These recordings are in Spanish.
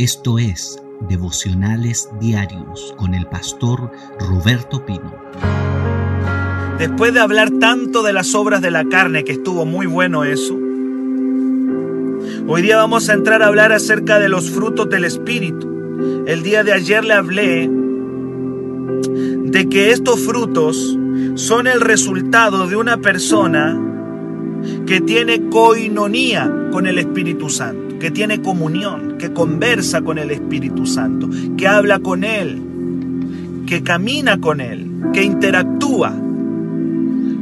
Esto es Devocionales Diarios con el pastor Roberto Pino. Después de hablar tanto de las obras de la carne, que estuvo muy bueno eso, hoy día vamos a entrar a hablar acerca de los frutos del Espíritu. El día de ayer le hablé de que estos frutos son el resultado de una persona que tiene coinonía con el Espíritu Santo que tiene comunión, que conversa con el Espíritu Santo, que habla con Él, que camina con Él, que interactúa.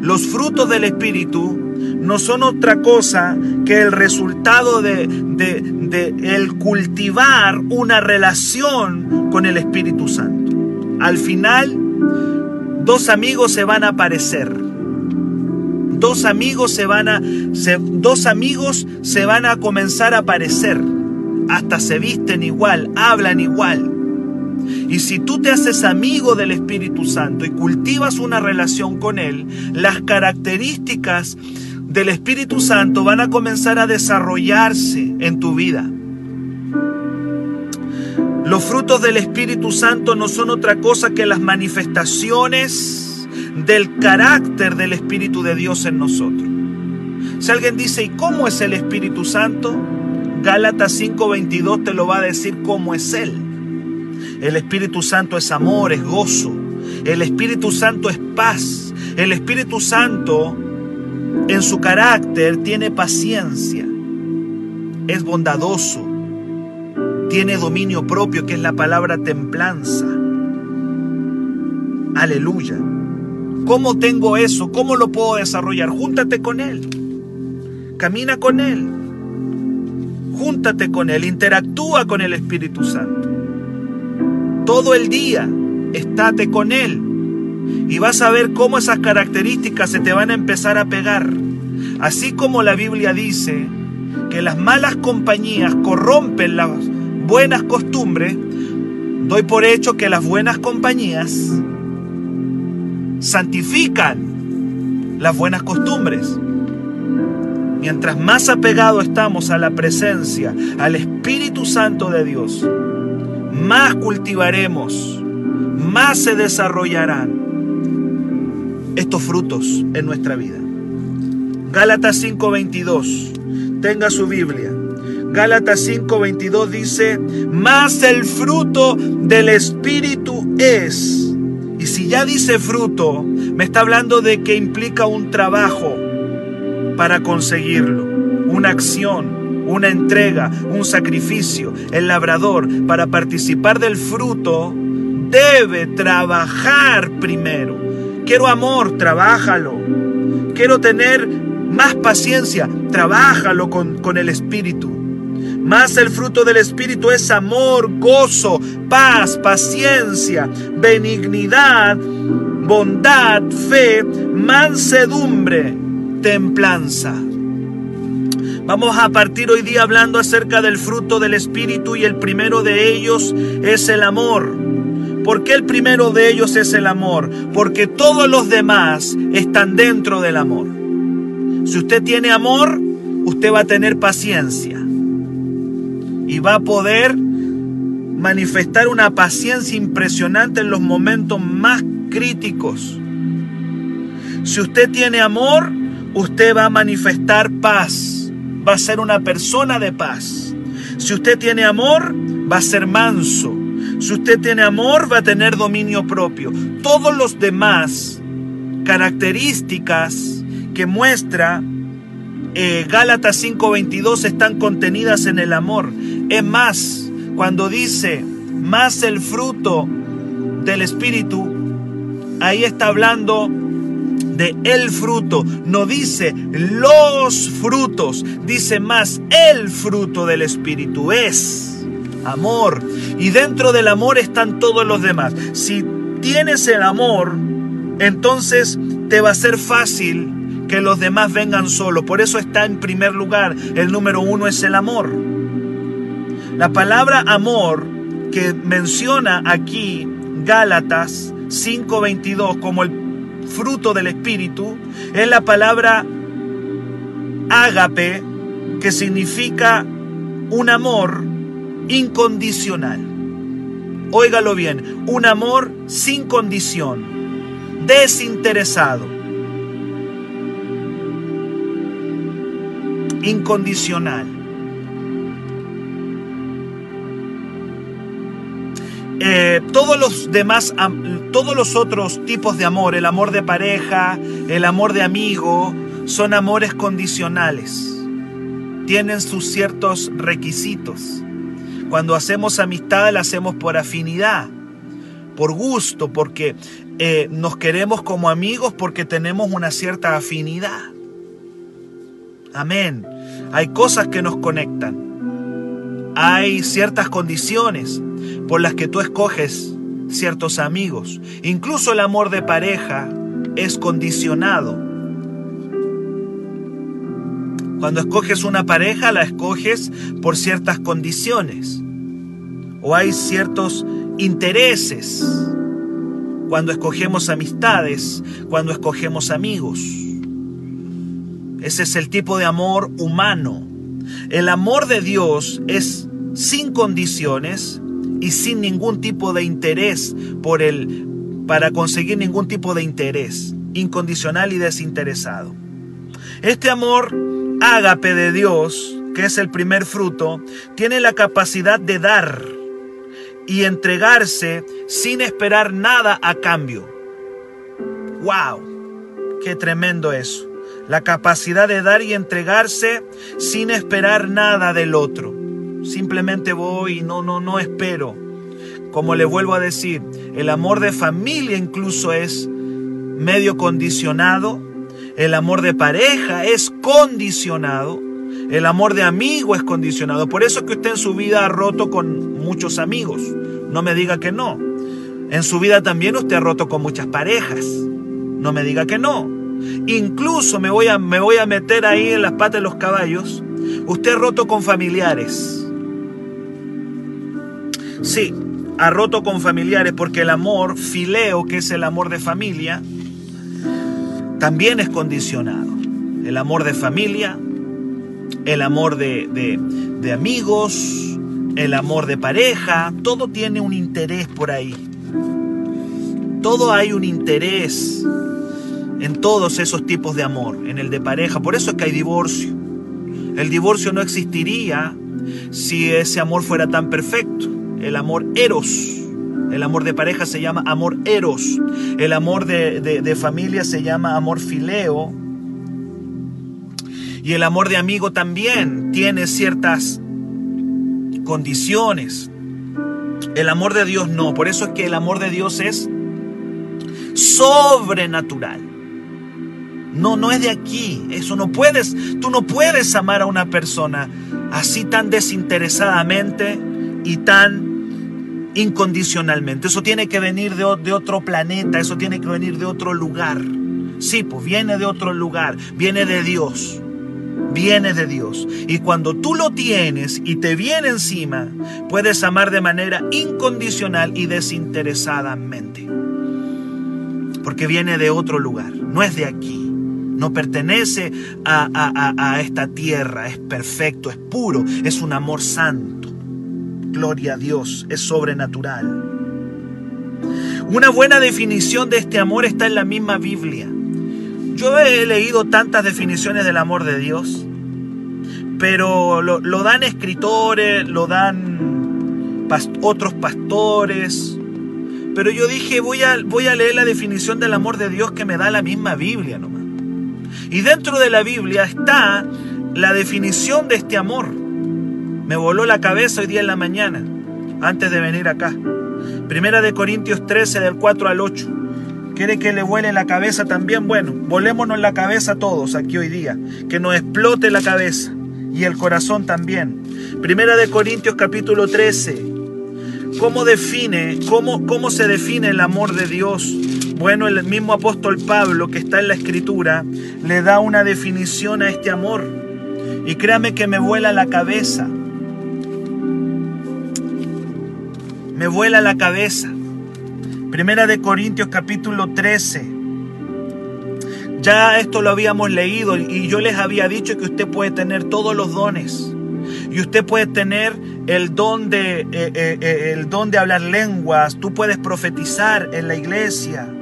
Los frutos del Espíritu no son otra cosa que el resultado de, el cultivar una relación con el Espíritu Santo. Al final, dos amigos se van a aparecer dos amigos se van a dos amigos se van a comenzar a parecer, hasta se visten igual, hablan igual. Y si tú te haces amigo del Espíritu Santo y cultivas una relación con Él, las características del Espíritu Santo van a comenzar a desarrollarse en tu vida. Los frutos del Espíritu Santo no son otra cosa que las manifestaciones del carácter del Espíritu de Dios en nosotros. Si alguien dice, ¿y cómo es el Espíritu Santo? Gálatas 5:22 te lo va a decir cómo es Él. El Espíritu Santo es amor, es gozo. El Espíritu Santo es paz. El Espíritu Santo en su carácter tiene paciencia. Es bondadoso. Tiene dominio propio, que es la palabra templanza. Aleluya. ¿Cómo tengo eso? ¿Cómo lo puedo desarrollar? Júntate con Él. Camina con Él. Júntate con Él. Interactúa con el Espíritu Santo. Todo el día estate con Él. Y vas a ver cómo esas características se te van a empezar a pegar. Así como la Biblia dice que las malas compañías corrompen las buenas costumbres, doy por hecho que las buenas compañías santifican las buenas costumbres. Mientras más apegado estamos a la presencia, al Espíritu Santo de Dios, más cultivaremos, más se desarrollarán estos frutos en nuestra vida. Gálatas 5:22, tenga su Biblia. Gálatas 5:22 dice, más el fruto del Espíritu es y si ya dice fruto, me está hablando de que implica un trabajo para conseguirlo, una acción, una entrega, un sacrificio. El labrador, para participar del fruto, debe trabajar primero. Quiero amor, trabájalo. Quiero tener más paciencia, trabájalo con, con el Espíritu. Más el fruto del Espíritu es amor, gozo, paz, paciencia, benignidad, bondad, fe, mansedumbre, templanza. Vamos a partir hoy día hablando acerca del fruto del Espíritu y el primero de ellos es el amor. ¿Por qué el primero de ellos es el amor? Porque todos los demás están dentro del amor. Si usted tiene amor, usted va a tener paciencia y va a poder manifestar una paciencia impresionante en los momentos más críticos. Si usted tiene amor, usted va a manifestar paz, va a ser una persona de paz. Si usted tiene amor, va a ser manso. Si usted tiene amor, va a tener dominio propio. Todos los demás características que muestra eh, Gálatas 5:22 están contenidas en el amor. Es más, cuando dice más el fruto del Espíritu, ahí está hablando de el fruto, no dice los frutos, dice más el fruto del Espíritu, es amor. Y dentro del amor están todos los demás. Si tienes el amor, entonces te va a ser fácil que los demás vengan solo. Por eso está en primer lugar. El número uno es el amor. La palabra amor que menciona aquí Gálatas 5:22 como el fruto del Espíritu es la palabra ágape, que significa un amor incondicional. Óigalo bien, un amor sin condición, desinteresado, incondicional. Eh, todos los demás, todos los otros tipos de amor, el amor de pareja, el amor de amigo, son amores condicionales. Tienen sus ciertos requisitos. Cuando hacemos amistad la hacemos por afinidad, por gusto, porque eh, nos queremos como amigos porque tenemos una cierta afinidad. Amén. Hay cosas que nos conectan. Hay ciertas condiciones por las que tú escoges ciertos amigos. Incluso el amor de pareja es condicionado. Cuando escoges una pareja, la escoges por ciertas condiciones. O hay ciertos intereses. Cuando escogemos amistades, cuando escogemos amigos. Ese es el tipo de amor humano. El amor de Dios es sin condiciones y sin ningún tipo de interés por el para conseguir ningún tipo de interés, incondicional y desinteresado. Este amor ágape de Dios, que es el primer fruto, tiene la capacidad de dar y entregarse sin esperar nada a cambio. ¡Wow! ¡Qué tremendo eso! La capacidad de dar y entregarse sin esperar nada del otro. Simplemente voy y no, no, no espero. Como le vuelvo a decir, el amor de familia incluso es medio condicionado. El amor de pareja es condicionado. El amor de amigo es condicionado. Por eso es que usted en su vida ha roto con muchos amigos. No me diga que no. En su vida también usted ha roto con muchas parejas. No me diga que no. Incluso me voy a, me voy a meter ahí en las patas de los caballos. Usted ha roto con familiares. Sí, ha roto con familiares porque el amor fileo, que es el amor de familia, también es condicionado. El amor de familia, el amor de, de, de amigos, el amor de pareja, todo tiene un interés por ahí. Todo hay un interés en todos esos tipos de amor, en el de pareja. Por eso es que hay divorcio. El divorcio no existiría si ese amor fuera tan perfecto el amor eros. El amor de pareja se llama amor eros. El amor de, familia se llama amor fileo. Y el amor de amigo también tiene ciertas condiciones. El amor de Dios no. Por eso es que el amor de Dios es sobrenatural. No, no es de aquí. Eso no puedes. Tú no puedes amar a una persona así tan desinteresadamente y tan incondicionalmente. Eso tiene que venir de, otro planeta, eso tiene que venir de otro lugar. Sí, pues viene de otro lugar, viene de Dios. Viene de Dios. Y cuando tú lo tienes y te viene encima, puedes amar de manera incondicional y desinteresadamente. Porque viene de otro lugar, no es de aquí. No pertenece a, a esta tierra, es perfecto, es puro, es un amor santo. Gloria a Dios, es sobrenatural. Una buena definición de este amor está en la misma Biblia. Yo he leído tantas definiciones del amor de Dios, pero lo, dan escritores, lo dan otros pastores. Pero yo dije, voy a, voy a leer la definición del amor de Dios que me da la misma Biblia nomás. Y dentro de la Biblia está la definición de este amor. Me voló la cabeza hoy día en la mañana, antes de venir acá. Primera de Corintios 13, del 4 al 8. ¿Quiere que le vuele la cabeza también? Bueno, volémonos la cabeza todos aquí hoy día. Que nos explote la cabeza y el corazón también. Primera de Corintios capítulo 13. ¿Cómo define, cómo, cómo se define el amor de Dios? Bueno, el mismo apóstol Pablo que está en la escritura le da una definición a este amor. Y créame que me vuela la cabeza. me vuela la cabeza. Primera de Corintios capítulo 13. Ya esto lo habíamos leído y yo les había dicho que usted puede tener todos los dones y usted puede tener el don de, eh, eh, eh, el don de hablar lenguas, tú puedes profetizar en la iglesia.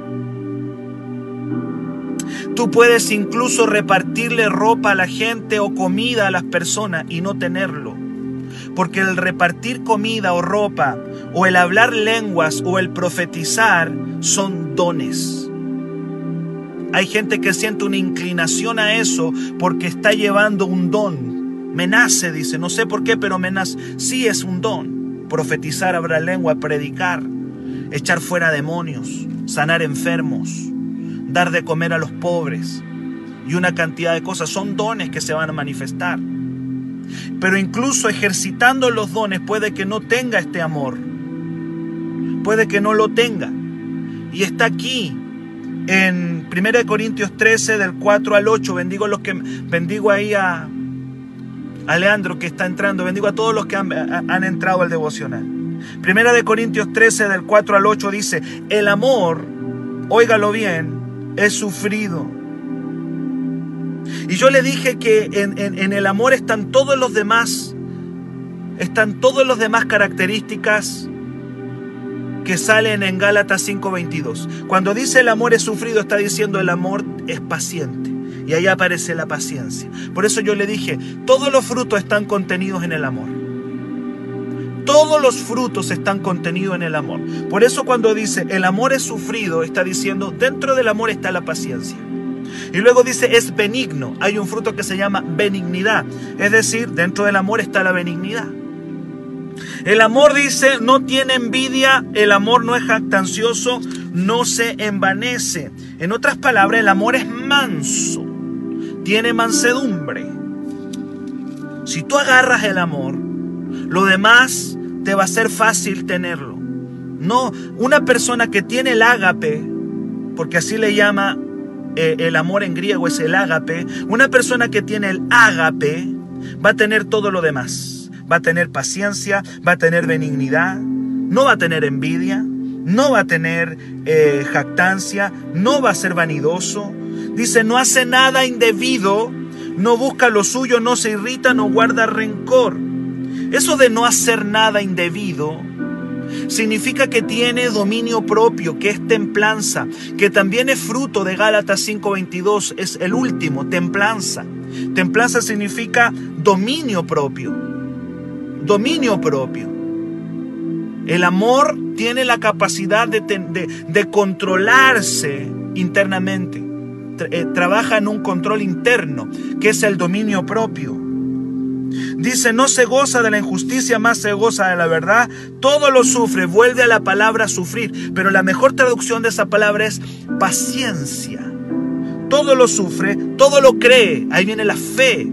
Tú puedes incluso repartirle ropa a la gente o comida a las personas y no tenerlo. Porque el repartir comida o ropa, o el hablar lenguas o el profetizar son dones. Hay gente que siente una inclinación a eso porque está llevando un don me nace, dice, no sé por qué, pero me. Sí es un don. Profetizar, hablar lengua, predicar, echar fuera demonios, sanar enfermos, dar de comer a los pobres y una cantidad de cosas. Son dones que se van a manifestar. Pero incluso ejercitando los dones puede que no tenga este amor. Puede que no lo tenga. Y está aquí en 1 Corintios 13 del 4 al 8. Bendigo los que bendigo ahí a a Leandro que está entrando, bendigo a todos los que han, entrado al devocional. Primera de Corintios 13 del 4 al 8 dice, el amor, óigalo bien, es sufrido. Y yo le dije que en, en el amor están todos los demás, están todos los demás características que salen en Gálatas 5:22. Cuando dice el amor es sufrido, está diciendo el amor es paciente. Y ahí aparece la paciencia. Por eso yo le dije, todos los frutos están contenidos en el amor. Todos los frutos están contenidos en el amor. Por eso cuando dice el amor es sufrido, está diciendo dentro del amor está la paciencia. Y luego dice es benigno. Hay un fruto que se llama benignidad. Es decir, dentro del amor está la benignidad. El amor dice no tiene envidia, el amor no es jactancioso, no se envanece. En otras palabras, el amor es manso tiene mansedumbre. Si tú agarras el amor, lo demás te va a ser fácil tenerlo. No, una persona que tiene el ágape, porque así le llama eh, el amor en griego, es el ágape. Una persona que tiene el ágape va a tener todo lo demás. Va a tener paciencia, va a tener benignidad, no va a tener envidia, no va a tener eh, jactancia, no va a ser vanidoso, Dice, no hace nada indebido, no busca lo suyo, no se irrita, no guarda rencor. Eso de no hacer nada indebido significa que tiene dominio propio, que es templanza, que también es fruto de Gálatas 5:22, es el último, templanza. Templanza significa dominio propio, dominio propio. El amor tiene la capacidad de, controlarse internamente. Eh, trabaja en un control interno, que es el dominio propio. Dice, no se goza de la injusticia, más se goza de la verdad. Todo lo sufre, vuelve a la palabra sufrir. Pero la mejor traducción de esa palabra es paciencia. Todo lo sufre, todo lo cree. Ahí viene la fe,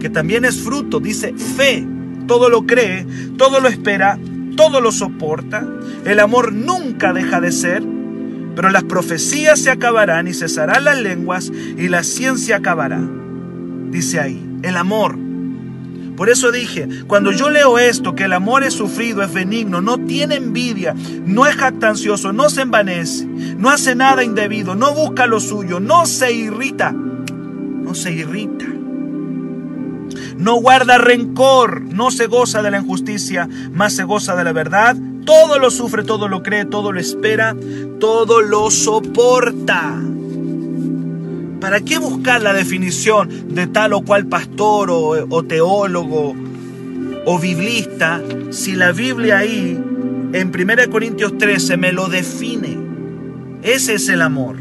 que también es fruto. Dice fe, todo lo cree, todo lo espera, todo lo soporta. El amor nunca deja de ser. Pero las profecías se acabarán y cesarán las lenguas y la ciencia acabará. Dice ahí, el amor. Por eso dije, cuando yo leo esto, que el amor es sufrido, es benigno, no tiene envidia, no es jactancioso, no se envanece, no hace nada indebido, no busca lo suyo, no se irrita, no se irrita. No guarda rencor, no se goza de la injusticia, más se goza de la verdad todo lo sufre, todo lo cree, todo lo espera, todo lo soporta. ¿Para qué buscar la definición de tal o cual pastor o, teólogo o biblista si la Biblia ahí en 1 Corintios 13 me lo define? Ese es el amor.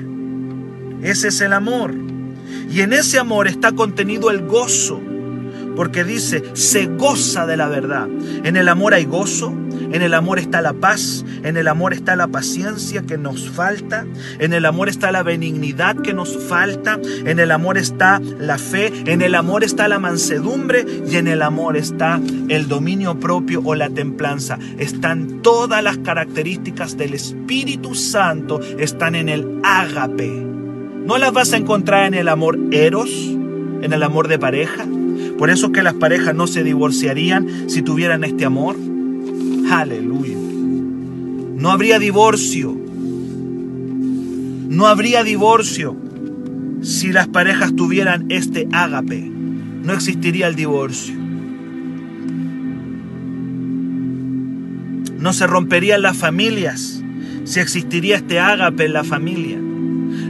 Ese es el amor. Y en ese amor está contenido el gozo. Porque dice, se goza de la verdad. En el amor hay gozo, en el amor está la paz, en el amor está la paciencia que nos falta, en el amor está la benignidad que nos falta, en el amor está la fe, en el amor está la mansedumbre y en el amor está el dominio propio o la templanza. Están todas las características del Espíritu Santo, están en el ágape. No las vas a encontrar en el amor eros, en el amor de pareja. Por eso que las parejas no se divorciarían si tuvieran este amor. Aleluya. No habría divorcio. No habría divorcio si las parejas tuvieran este ágape. No existiría el divorcio. no se romperían las familias si existiría este ágape en la familia.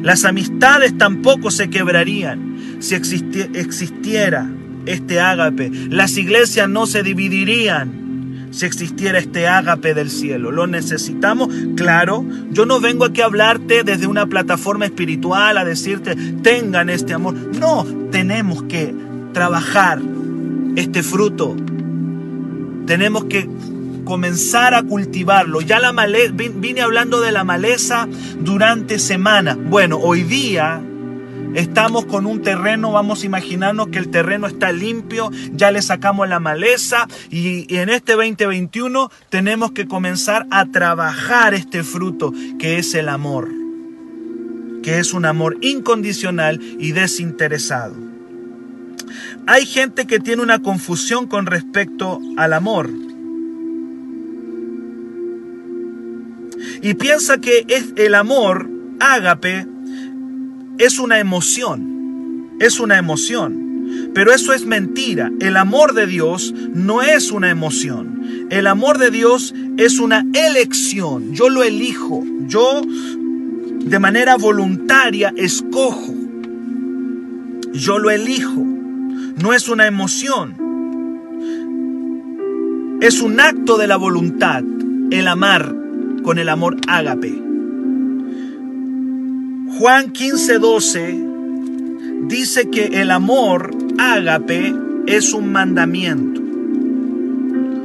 Las amistades tampoco se quebrarían si existiera este ágape. Las iglesias no se dividirían si existiera este ágape del cielo. ¿Lo necesitamos? Claro, yo no vengo aquí a hablarte desde una plataforma espiritual a decirte tengan este amor. No, tenemos que trabajar este fruto. Tenemos que comenzar a cultivarlo. Ya la vine hablando de la maleza durante semana. Bueno, hoy día Estamos con un terreno, vamos a imaginarnos que el terreno está limpio, ya le sacamos la maleza y, en este 2021 tenemos que comenzar a trabajar este fruto que es el amor, que es un amor incondicional y desinteresado. Hay gente que tiene una confusión con respecto al amor. Y piensa que es el amor, ágape, es una emoción, es una emoción. Pero eso es mentira. El amor de Dios no es una emoción. El amor de Dios es una elección. Yo lo elijo. Yo de manera voluntaria escojo. Yo lo elijo. No es una emoción. Es un acto de la voluntad el amar con el amor ágape. Juan 15:12 dice que el amor ágape es un mandamiento.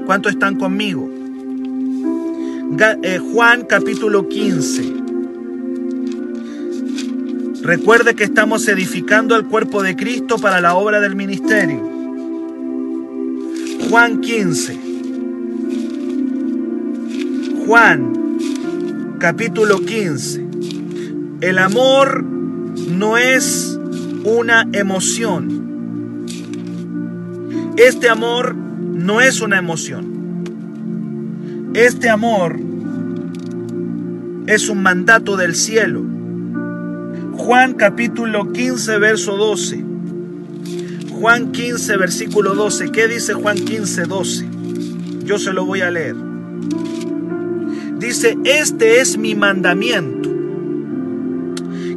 ¿Cuántos están conmigo? Eh, Juan capítulo 15. Recuerde que estamos edificando el cuerpo de Cristo para la obra del ministerio. Juan 15. Juan capítulo 15. El amor no es una emoción. Este amor no es una emoción. Este amor es un mandato del cielo. Juan capítulo 15, verso 12. Juan 15, versículo 12. ¿Qué dice Juan 15, 12? Yo se lo voy a leer. Dice, este es mi mandamiento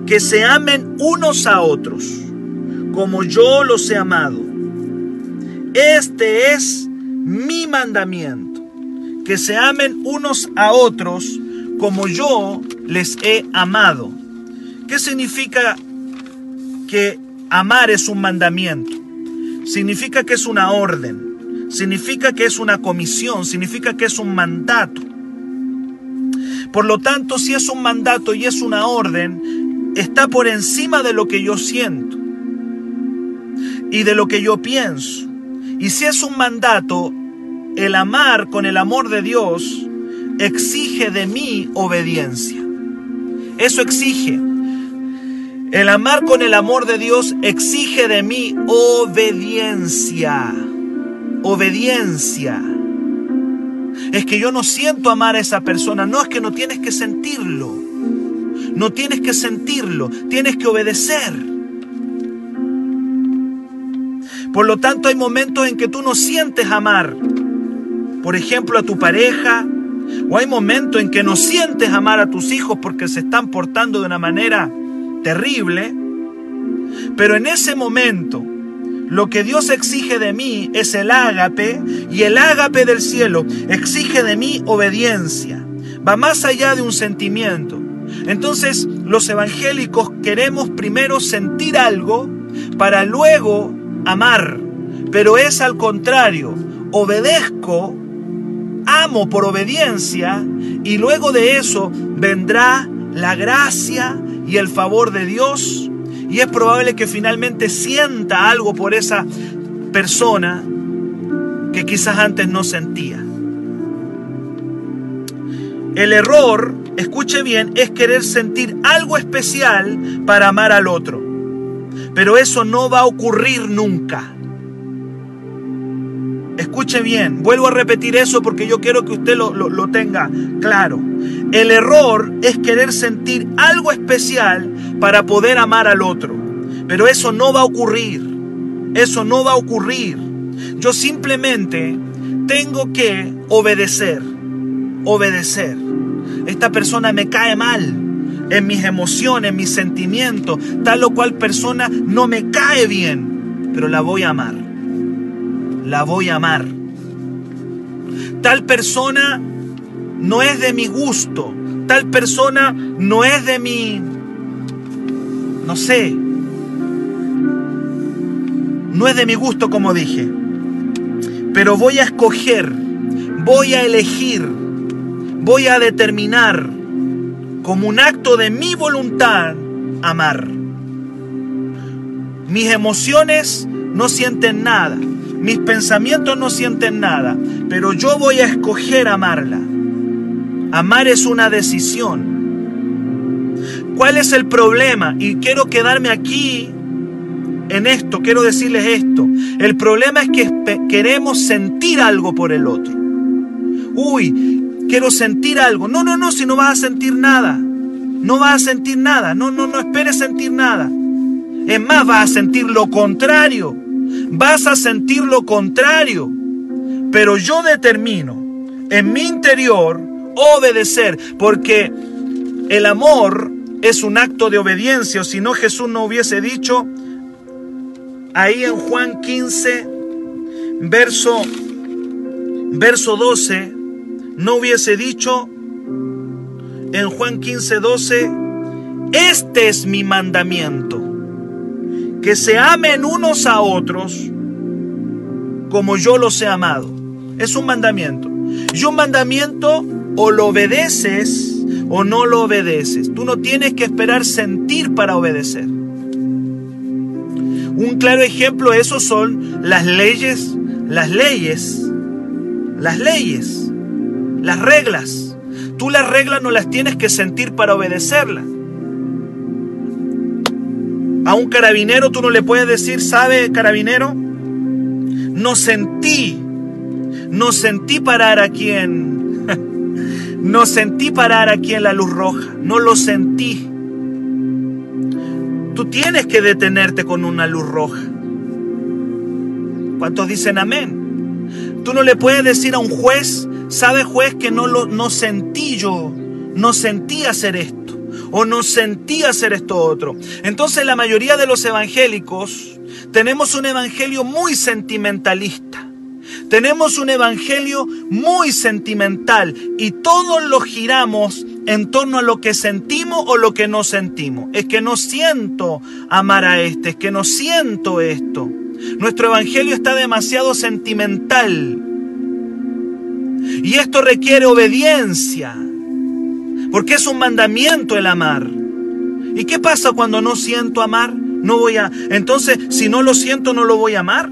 que se amen unos a otros, como yo los he amado. Este es mi mandamiento, que se amen unos a otros como yo les he amado. ¿Qué significa que amar es un mandamiento? Significa que es una orden, significa que es una comisión, significa que es un mandato. Por lo tanto, si es un mandato y es una orden, está por encima de lo que yo siento y de lo que yo pienso. Y si es un mandato, el amar con el amor de Dios exige de mí obediencia. Eso exige. El amar con el amor de Dios exige de mí obediencia. Obediencia. Es que yo no siento amar a esa persona. No es que no tienes que sentirlo. No tienes que sentirlo, tienes que obedecer. Por lo tanto, hay momentos en que tú no sientes amar. Por ejemplo, a tu pareja. O hay momentos en que no sientes amar a tus hijos porque se están portando de una manera terrible. Pero en ese momento, lo que Dios exige de mí es el ágape y el ágape del cielo exige de mí obediencia. Va más allá de un sentimiento. Entonces los evangélicos queremos primero sentir algo para luego amar, pero es al contrario, obedezco, amo por obediencia y luego de eso vendrá la gracia y el favor de Dios. Y es probable que finalmente sienta algo por esa persona que quizás antes no sentía. El error escuche bien, es querer sentir algo especial para amar al otro. Pero eso no va a ocurrir nunca. Escuche bien, vuelvo a repetir eso porque yo quiero que usted lo, lo, tenga claro. El error es querer sentir algo especial para poder amar al otro. Pero eso no va a ocurrir. Eso no va a ocurrir. Yo simplemente tengo que obedecer. obedecer. Esta persona me cae mal en mis emociones, en mis sentimientos. Tal o cual persona no me cae bien, pero la voy a amar. La voy a amar. Tal persona no es de mi gusto. Tal persona no es de mi, no sé, no es de mi gusto como dije. Pero voy a escoger, voy a elegir, voy a determinar como un acto de mi voluntad amar. Mis emociones no sienten nada, mis pensamientos no sienten nada, pero yo voy a escoger amarla. Amar es una decisión. ¿Cuál es el problema? Y quiero quedarme aquí en esto, quiero decirles esto. El problema es que queremos sentir algo por el otro. Uy, quiero sentir algo. No, no, no, si no vas a sentir nada. No vas a sentir nada. No, no, no esperes sentir nada. Es más, vas a sentir lo contrario. Vas a sentir lo contrario. Pero yo determino en mi interior obedecer, porque el amor es un acto de obediencia, o si no Jesús no hubiese dicho ahí en Juan 15, verso, verso 12, no hubiese dicho en Juan 15, 12, este es mi mandamiento, que se amen unos a otros como yo los he amado. Es un mandamiento. Y un mandamiento o lo obedeces o no lo obedeces. Tú no tienes que esperar sentir para obedecer. Un claro ejemplo de eso son las leyes, las leyes, las leyes, las reglas. Tú las reglas no las tienes que sentir para obedecerlas. A un carabinero tú no le puedes decir, ¿sabe carabinero? No sentí, no sentí parar aquí en, no sentí parar aquí en la luz roja, no lo sentí. Tú tienes que detenerte con una luz roja. ¿Cuántos dicen amén? Tú no le puedes decir a un juez, sabe juez que no lo no sentí yo, no sentí hacer esto o no sentí hacer esto otro. Entonces la mayoría de los evangélicos tenemos un evangelio muy sentimentalista. Tenemos un evangelio muy sentimental y todos lo giramos en torno a lo que sentimos o lo que no sentimos. Es que no siento amar a este, es que no siento esto. Nuestro evangelio está demasiado sentimental. Y esto requiere obediencia, porque es un mandamiento el amar. ¿Y qué pasa cuando no siento amar? No voy a Entonces, si no lo siento, no lo voy a amar.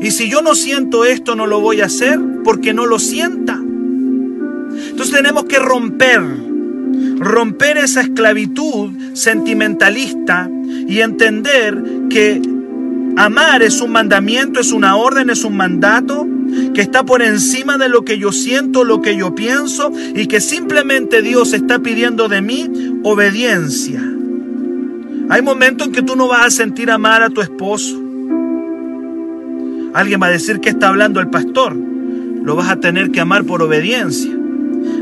Y si yo no siento esto, no lo voy a hacer porque no lo sienta. Entonces tenemos que romper, romper esa esclavitud sentimentalista y entender que amar es un mandamiento, es una orden, es un mandato que está por encima de lo que yo siento, lo que yo pienso y que simplemente Dios está pidiendo de mí obediencia. Hay momentos en que tú no vas a sentir amar a tu esposo. Alguien va a decir que está hablando el pastor. Lo vas a tener que amar por obediencia.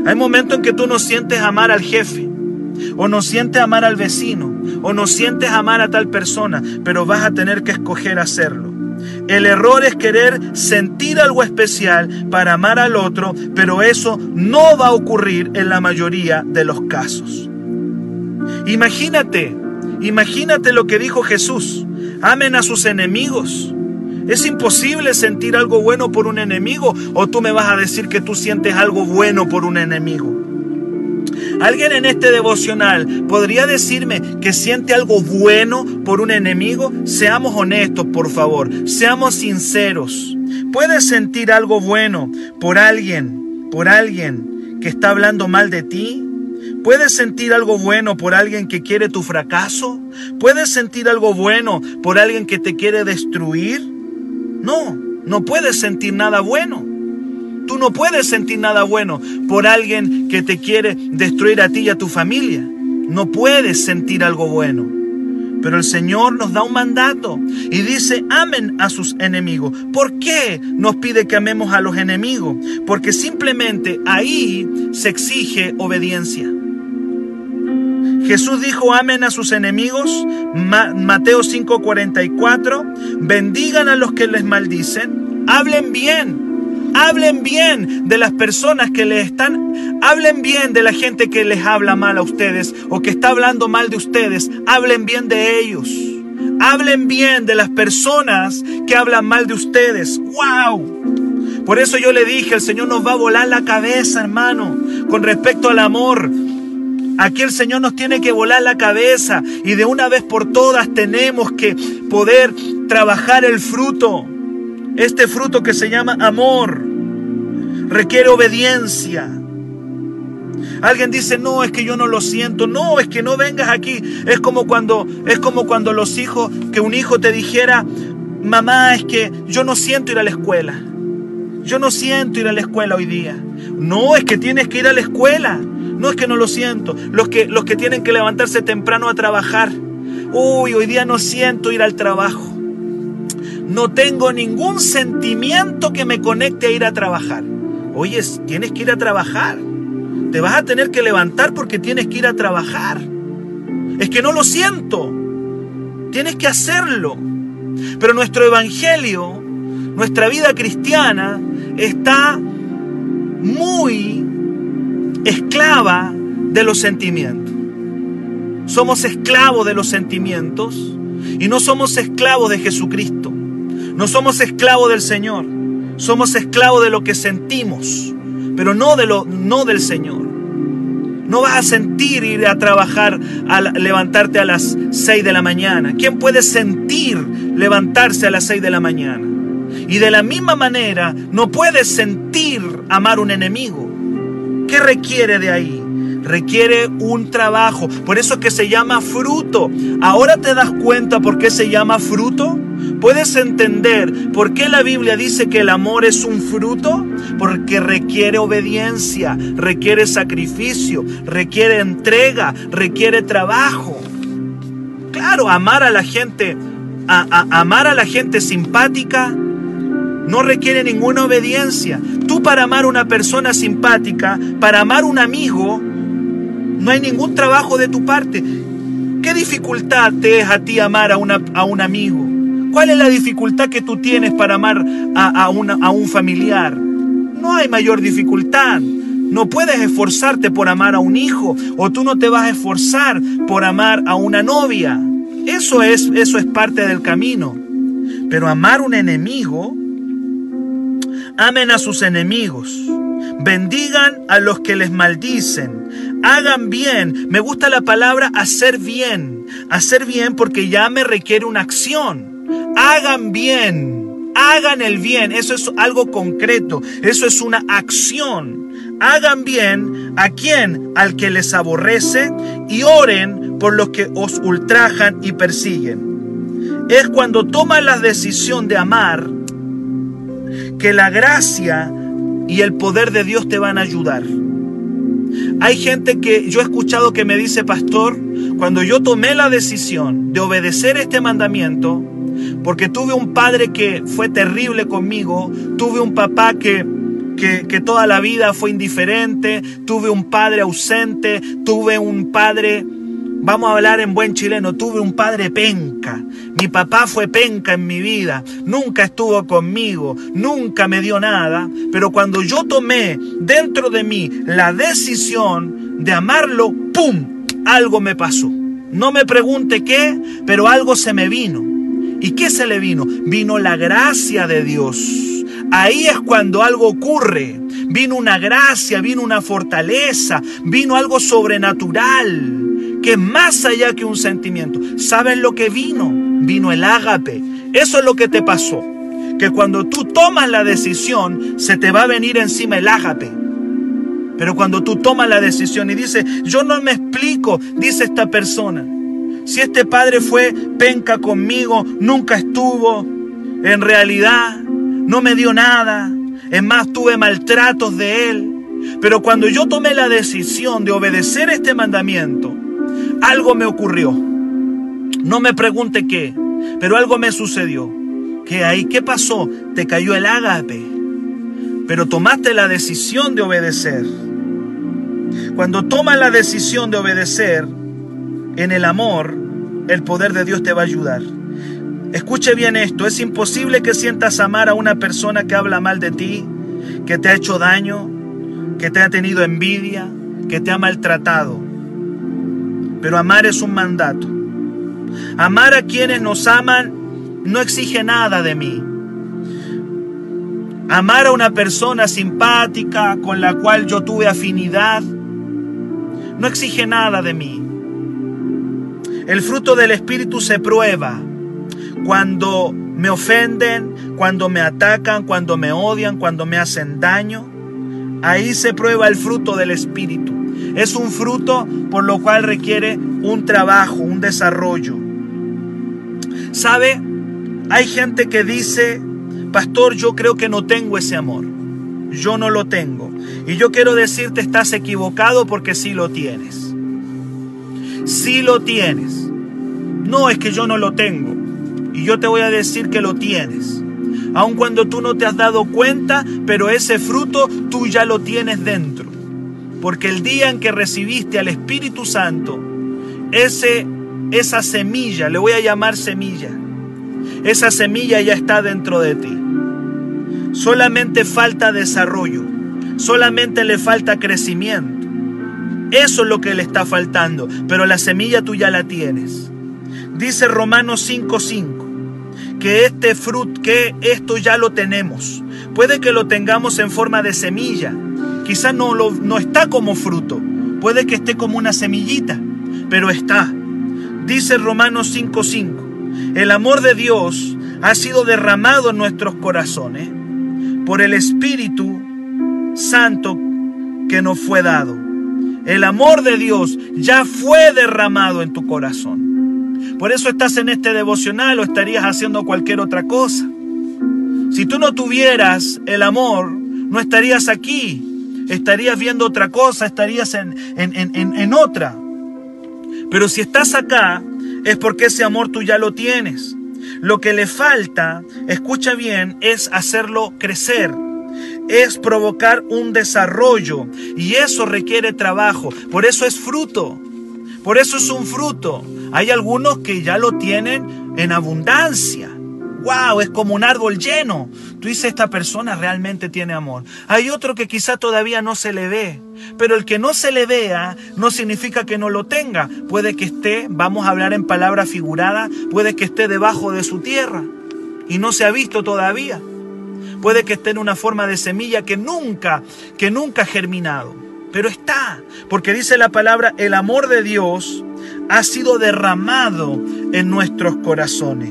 Hay momentos en que tú no sientes amar al jefe, o no sientes amar al vecino, o no sientes amar a tal persona, pero vas a tener que escoger hacerlo. El error es querer sentir algo especial para amar al otro, pero eso no va a ocurrir en la mayoría de los casos. Imagínate, imagínate lo que dijo Jesús. Amen a sus enemigos. Es imposible sentir algo bueno por un enemigo o tú me vas a decir que tú sientes algo bueno por un enemigo. ¿Alguien en este devocional podría decirme que siente algo bueno por un enemigo? Seamos honestos, por favor. Seamos sinceros. ¿Puedes sentir algo bueno por alguien, por alguien que está hablando mal de ti? ¿Puedes sentir algo bueno por alguien que quiere tu fracaso? ¿Puedes sentir algo bueno por alguien que te quiere destruir? No, no puedes sentir nada bueno. Tú no puedes sentir nada bueno por alguien que te quiere destruir a ti y a tu familia. No puedes sentir algo bueno. Pero el Señor nos da un mandato y dice, amen a sus enemigos. ¿Por qué nos pide que amemos a los enemigos? Porque simplemente ahí se exige obediencia. Jesús dijo, amen a sus enemigos, Mateo 5:44, bendigan a los que les maldicen, hablen bien, hablen bien de las personas que les están, hablen bien de la gente que les habla mal a ustedes o que está hablando mal de ustedes, hablen bien de ellos. Hablen bien de las personas que hablan mal de ustedes. ¡Wow! Por eso yo le dije, el Señor nos va a volar la cabeza, hermano, con respecto al amor. Aquí el Señor nos tiene que volar la cabeza y de una vez por todas tenemos que poder trabajar el fruto. Este fruto que se llama amor requiere obediencia. Alguien dice, "No, es que yo no lo siento." No, es que no vengas aquí. Es como cuando es como cuando los hijos que un hijo te dijera, "Mamá, es que yo no siento ir a la escuela." Yo no siento ir a la escuela hoy día. No, es que tienes que ir a la escuela. No es que no lo siento. Los que, los que tienen que levantarse temprano a trabajar. Uy, hoy día no siento ir al trabajo. No tengo ningún sentimiento que me conecte a ir a trabajar. Oye, tienes que ir a trabajar. Te vas a tener que levantar porque tienes que ir a trabajar. Es que no lo siento. Tienes que hacerlo. Pero nuestro evangelio, nuestra vida cristiana, está muy esclava de los sentimientos. Somos esclavos de los sentimientos y no somos esclavos de Jesucristo. No somos esclavos del Señor. Somos esclavos de lo que sentimos, pero no, de lo, no del Señor. No vas a sentir ir a trabajar, a levantarte a las 6 de la mañana. ¿Quién puede sentir levantarse a las 6 de la mañana? Y de la misma manera, no puedes sentir amar un enemigo. ¿Qué requiere de ahí? Requiere un trabajo. Por eso es que se llama fruto. Ahora te das cuenta por qué se llama fruto. ¿Puedes entender por qué la Biblia dice que el amor es un fruto? Porque requiere obediencia, requiere sacrificio, requiere entrega, requiere trabajo. Claro, amar a la gente, amar a la gente simpática no requiere ninguna obediencia. Tú para amar a una persona simpática, para amar a un amigo, no hay ningún trabajo de tu parte. ¿Qué dificultad te es a ti amar a, a un amigo? ¿Cuál es la dificultad que tú tienes para amar a, un familiar? No hay mayor dificultad. No puedes esforzarte por amar a un hijo o tú no te vas a esforzar por amar a una novia. Eso es, eso es parte del camino. Pero amar un enemigo Amen a sus enemigos. Bendigan a los que les maldicen. Hagan bien. Me gusta la palabra hacer bien. Hacer bien porque ya me requiere una acción. Hagan bien. Hagan el bien. Eso es algo concreto. Eso es una acción. Hagan bien a quien, al que les aborrece, y oren por los que os ultrajan y persiguen. Es cuando toman la decisión de amar que la gracia y el poder de Dios te van a ayudar. Hay gente que yo he escuchado que me dice, pastor, cuando yo tomé la decisión de obedecer este mandamiento, porque tuve un padre que fue terrible conmigo, tuve un papá que, que, toda la vida fue indiferente, tuve un padre ausente, tuve un padre Vamos a hablar en buen chileno. Tuve un padre penca. Mi papá fue penca en mi vida. Nunca estuvo conmigo. Nunca me dio nada. Pero cuando yo tomé dentro de mí la decisión de amarlo, ¡pum! Algo me pasó. No me pregunte qué, pero algo se me vino. ¿Y qué se le vino? Vino la gracia de Dios. Ahí es cuando algo ocurre. Vino una gracia, vino una fortaleza, vino algo sobrenatural que más allá que un sentimiento. ¿Sabes lo que vino? Vino el ágape. Eso es lo que te pasó. Que cuando tú tomas la decisión, se te va a venir encima el ágape. Pero cuando tú tomas la decisión y dices, yo no me explico, dice esta persona, si este padre fue penca conmigo, nunca estuvo, en realidad no me dio nada, es más, tuve maltratos de él. Pero cuando yo tomé la decisión de obedecer este mandamiento, algo me ocurrió. No me pregunte qué, pero algo me sucedió. ¿Qué ahí? ¿Qué pasó? Te cayó el ágape, pero tomaste la decisión de obedecer. Cuando tomas la decisión de obedecer en el amor, el poder de Dios te va a ayudar. Escuche bien esto, es imposible que sientas amar a una persona que habla mal de ti, que te ha hecho daño, que te ha tenido envidia, que te ha maltratado. Pero amar es un mandato. Amar a quienes nos aman no exige nada de mí. Amar a una persona simpática con la cual yo tuve afinidad no exige nada de mí. El fruto del Espíritu se prueba cuando me ofenden, cuando me atacan, cuando me odian, cuando me hacen daño. Ahí se prueba el fruto del Espíritu. Es un fruto por lo cual requiere un trabajo, un desarrollo. ¿Sabe? Hay gente que dice, pastor, yo creo que no tengo ese amor. Yo no lo tengo. Y yo quiero decirte, estás equivocado porque sí lo tienes. Sí lo tienes. No es que yo no lo tengo. Y yo te voy a decir que lo tienes. Aun cuando tú no te has dado cuenta, pero ese fruto tú ya lo tienes dentro. Porque el día en que recibiste al Espíritu Santo, ese, esa semilla, le voy a llamar semilla, esa semilla ya está dentro de ti. Solamente falta desarrollo, solamente le falta crecimiento. Eso es lo que le está faltando, pero la semilla tú ya la tienes. Dice Romanos 5:5 que este fruto, que esto ya lo tenemos. Puede que lo tengamos en forma de semilla. Quizás no, lo, no está como fruto. Puede que esté como una semillita, pero está. Dice Romanos 5:5. El amor de Dios ha sido derramado en nuestros corazones por el Espíritu Santo que nos fue dado. El amor de Dios ya fue derramado en tu corazón. Por eso estás en este devocional o estarías haciendo cualquier otra cosa. Si tú no tuvieras el amor, no estarías aquí. Estarías viendo otra cosa, estarías en, en, en, en otra. Pero si estás acá, es porque ese amor tú ya lo tienes. Lo que le falta, escucha bien, es hacerlo crecer. Es provocar un desarrollo. Y eso requiere trabajo. Por eso es fruto. Por eso es un fruto. Hay algunos que ya lo tienen en abundancia. ¡Wow! Es como un árbol lleno. Tú dices, esta persona realmente tiene amor. Hay otro que quizá todavía no se le ve. Pero el que no se le vea no significa que no lo tenga. Puede que esté, vamos a hablar en palabra figurada, puede que esté debajo de su tierra y no se ha visto todavía. Puede que esté en una forma de semilla que nunca, que nunca ha germinado. Pero está, porque dice la palabra, el amor de Dios ha sido derramado en nuestros corazones.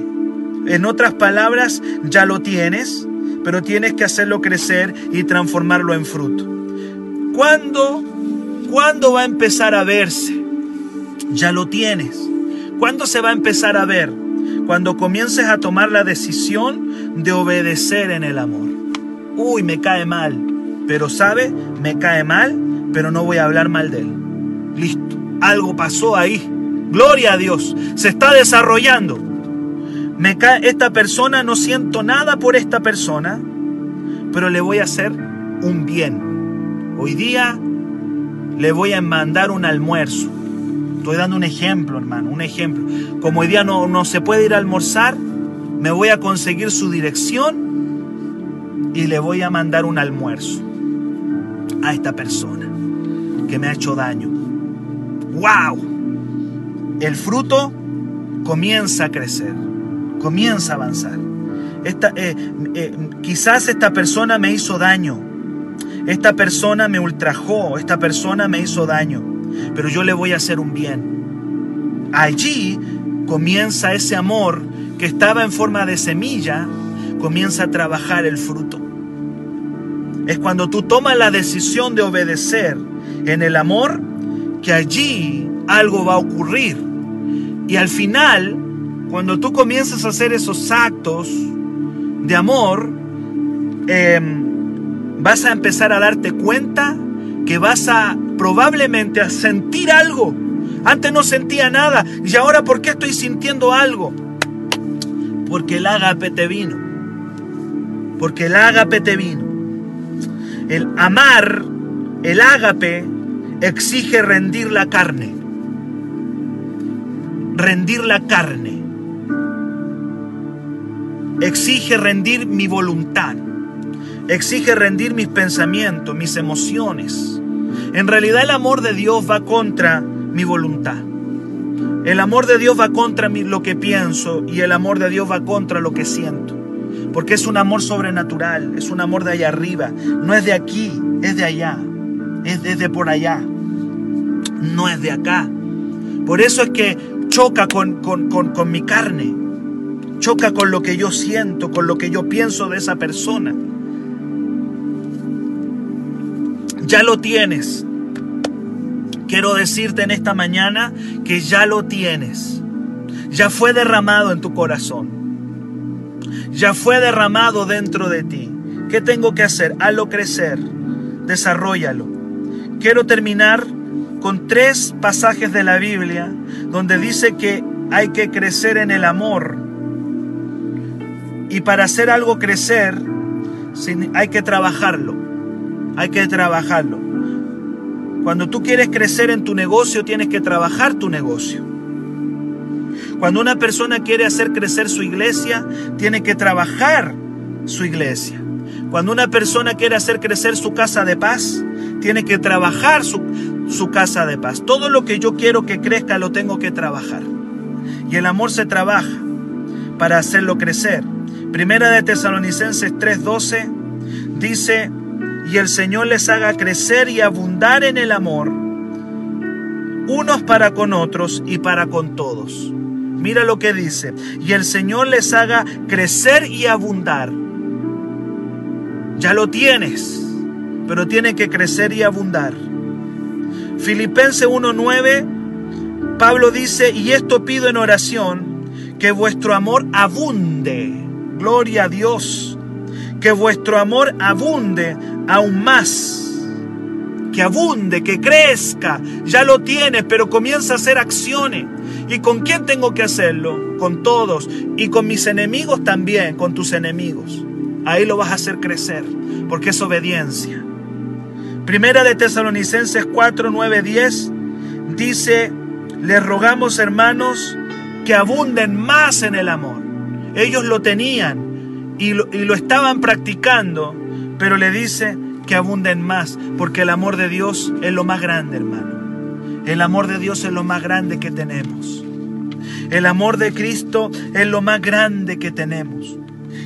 En otras palabras, ya lo tienes, pero tienes que hacerlo crecer y transformarlo en fruto. ¿Cuándo, ¿Cuándo va a empezar a verse? Ya lo tienes. ¿Cuándo se va a empezar a ver? Cuando comiences a tomar la decisión de obedecer en el amor. Uy, me cae mal. Pero sabe, me cae mal, pero no voy a hablar mal de él. Listo. Algo pasó ahí. Gloria a Dios. Se está desarrollando. Me cae, esta persona, no siento nada por esta persona, pero le voy a hacer un bien. Hoy día le voy a mandar un almuerzo. Estoy dando un ejemplo, hermano, un ejemplo. Como hoy día no, no se puede ir a almorzar, me voy a conseguir su dirección y le voy a mandar un almuerzo a esta persona que me ha hecho daño. ¡Wow! el fruto comienza a crecer, comienza a avanzar. Esta, eh, eh, quizás esta persona me hizo daño, esta persona me ultrajó, esta persona me hizo daño, pero yo le voy a hacer un bien. Allí comienza ese amor que estaba en forma de semilla, comienza a trabajar el fruto. Es cuando tú tomas la decisión de obedecer en el amor que allí algo va a ocurrir y al final, cuando tú comienzas a hacer esos actos de amor, em, vas a empezar a darte cuenta que vas a probablemente a sentir algo, Antes no sentía nada. ¿Y ahora por qué estoy sintiendo algo? Porque el ágape te vino. Porque el ágape te vino. El amar, el ágape, exige rendir la carne. Rendir la carne. Exige rendir mi voluntad. Exige rendir mis pensamientos, mis emociones. En realidad el amor de Dios va contra mi voluntad. El amor de Dios va contra lo que pienso y el amor de Dios va contra lo que siento. Porque es un amor sobrenatural, es un amor de allá arriba. No es de aquí, es de allá. Es desde por allá. No es de acá. Por eso es que choca con, con, con mi carne. Choca con lo que yo siento, con lo que yo pienso de esa persona. Ya lo tienes. Quiero decirte en esta mañana que ya lo tienes. Ya fue derramado en tu corazón. Ya fue derramado dentro de ti. ¿Qué tengo que hacer? Hazlo crecer. Desarrollalo. Quiero terminar con tres pasajes de la Biblia donde dice que hay que crecer en el amor. Y para hacer algo crecer, hay que trabajarlo. Hay que trabajarlo. Cuando tú quieres crecer en tu negocio, tienes que trabajar tu negocio. Cuando una persona quiere hacer crecer su iglesia, tiene que trabajar su iglesia. Cuando una persona quiere hacer crecer su casa de paz, tiene que trabajar su, su casa de paz. Todo lo que yo quiero que crezca lo tengo que trabajar. Y el amor se trabaja para hacerlo crecer. Primera de Tesalonicenses 3:12 dice, y el Señor les haga crecer y abundar en el amor, unos para con otros y para con todos. Mira lo que dice, y el Señor les haga crecer y abundar. Ya lo tienes, pero tiene que crecer y abundar. Filipenses 1.9, Pablo dice, y esto pido en oración, que vuestro amor abunde. Gloria a Dios. Que vuestro amor abunde aún más. Que abunde, que crezca. Ya lo tienes, pero comienza a hacer acciones. ¿Y con quién tengo que hacerlo? Con todos. Y con mis enemigos también, con tus enemigos. Ahí lo vas a hacer crecer, porque es obediencia. Primera de Tesalonicenses 4, 9, 10 dice, les rogamos hermanos que abunden más en el amor. Ellos lo tenían y lo, y lo estaban practicando, pero le dice que abunden más, porque el amor de Dios es lo más grande, hermano. El amor de Dios es lo más grande que tenemos. El amor de Cristo es lo más grande que tenemos.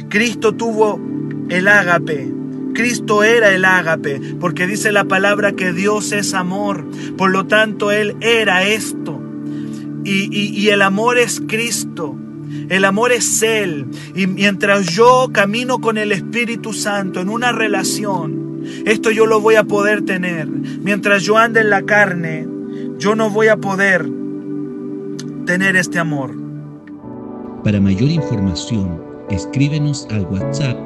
Cristo tuvo el ágape. Cristo era el ágape, porque dice la palabra que Dios es amor. Por lo tanto, Él era esto. Y, y, y el amor es Cristo. El amor es Él. Y mientras yo camino con el Espíritu Santo en una relación, esto yo lo voy a poder tener. Mientras yo ande en la carne, yo no voy a poder tener este amor. Para mayor información, escríbenos al WhatsApp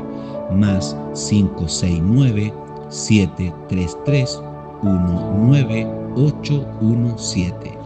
más 569 733 19817.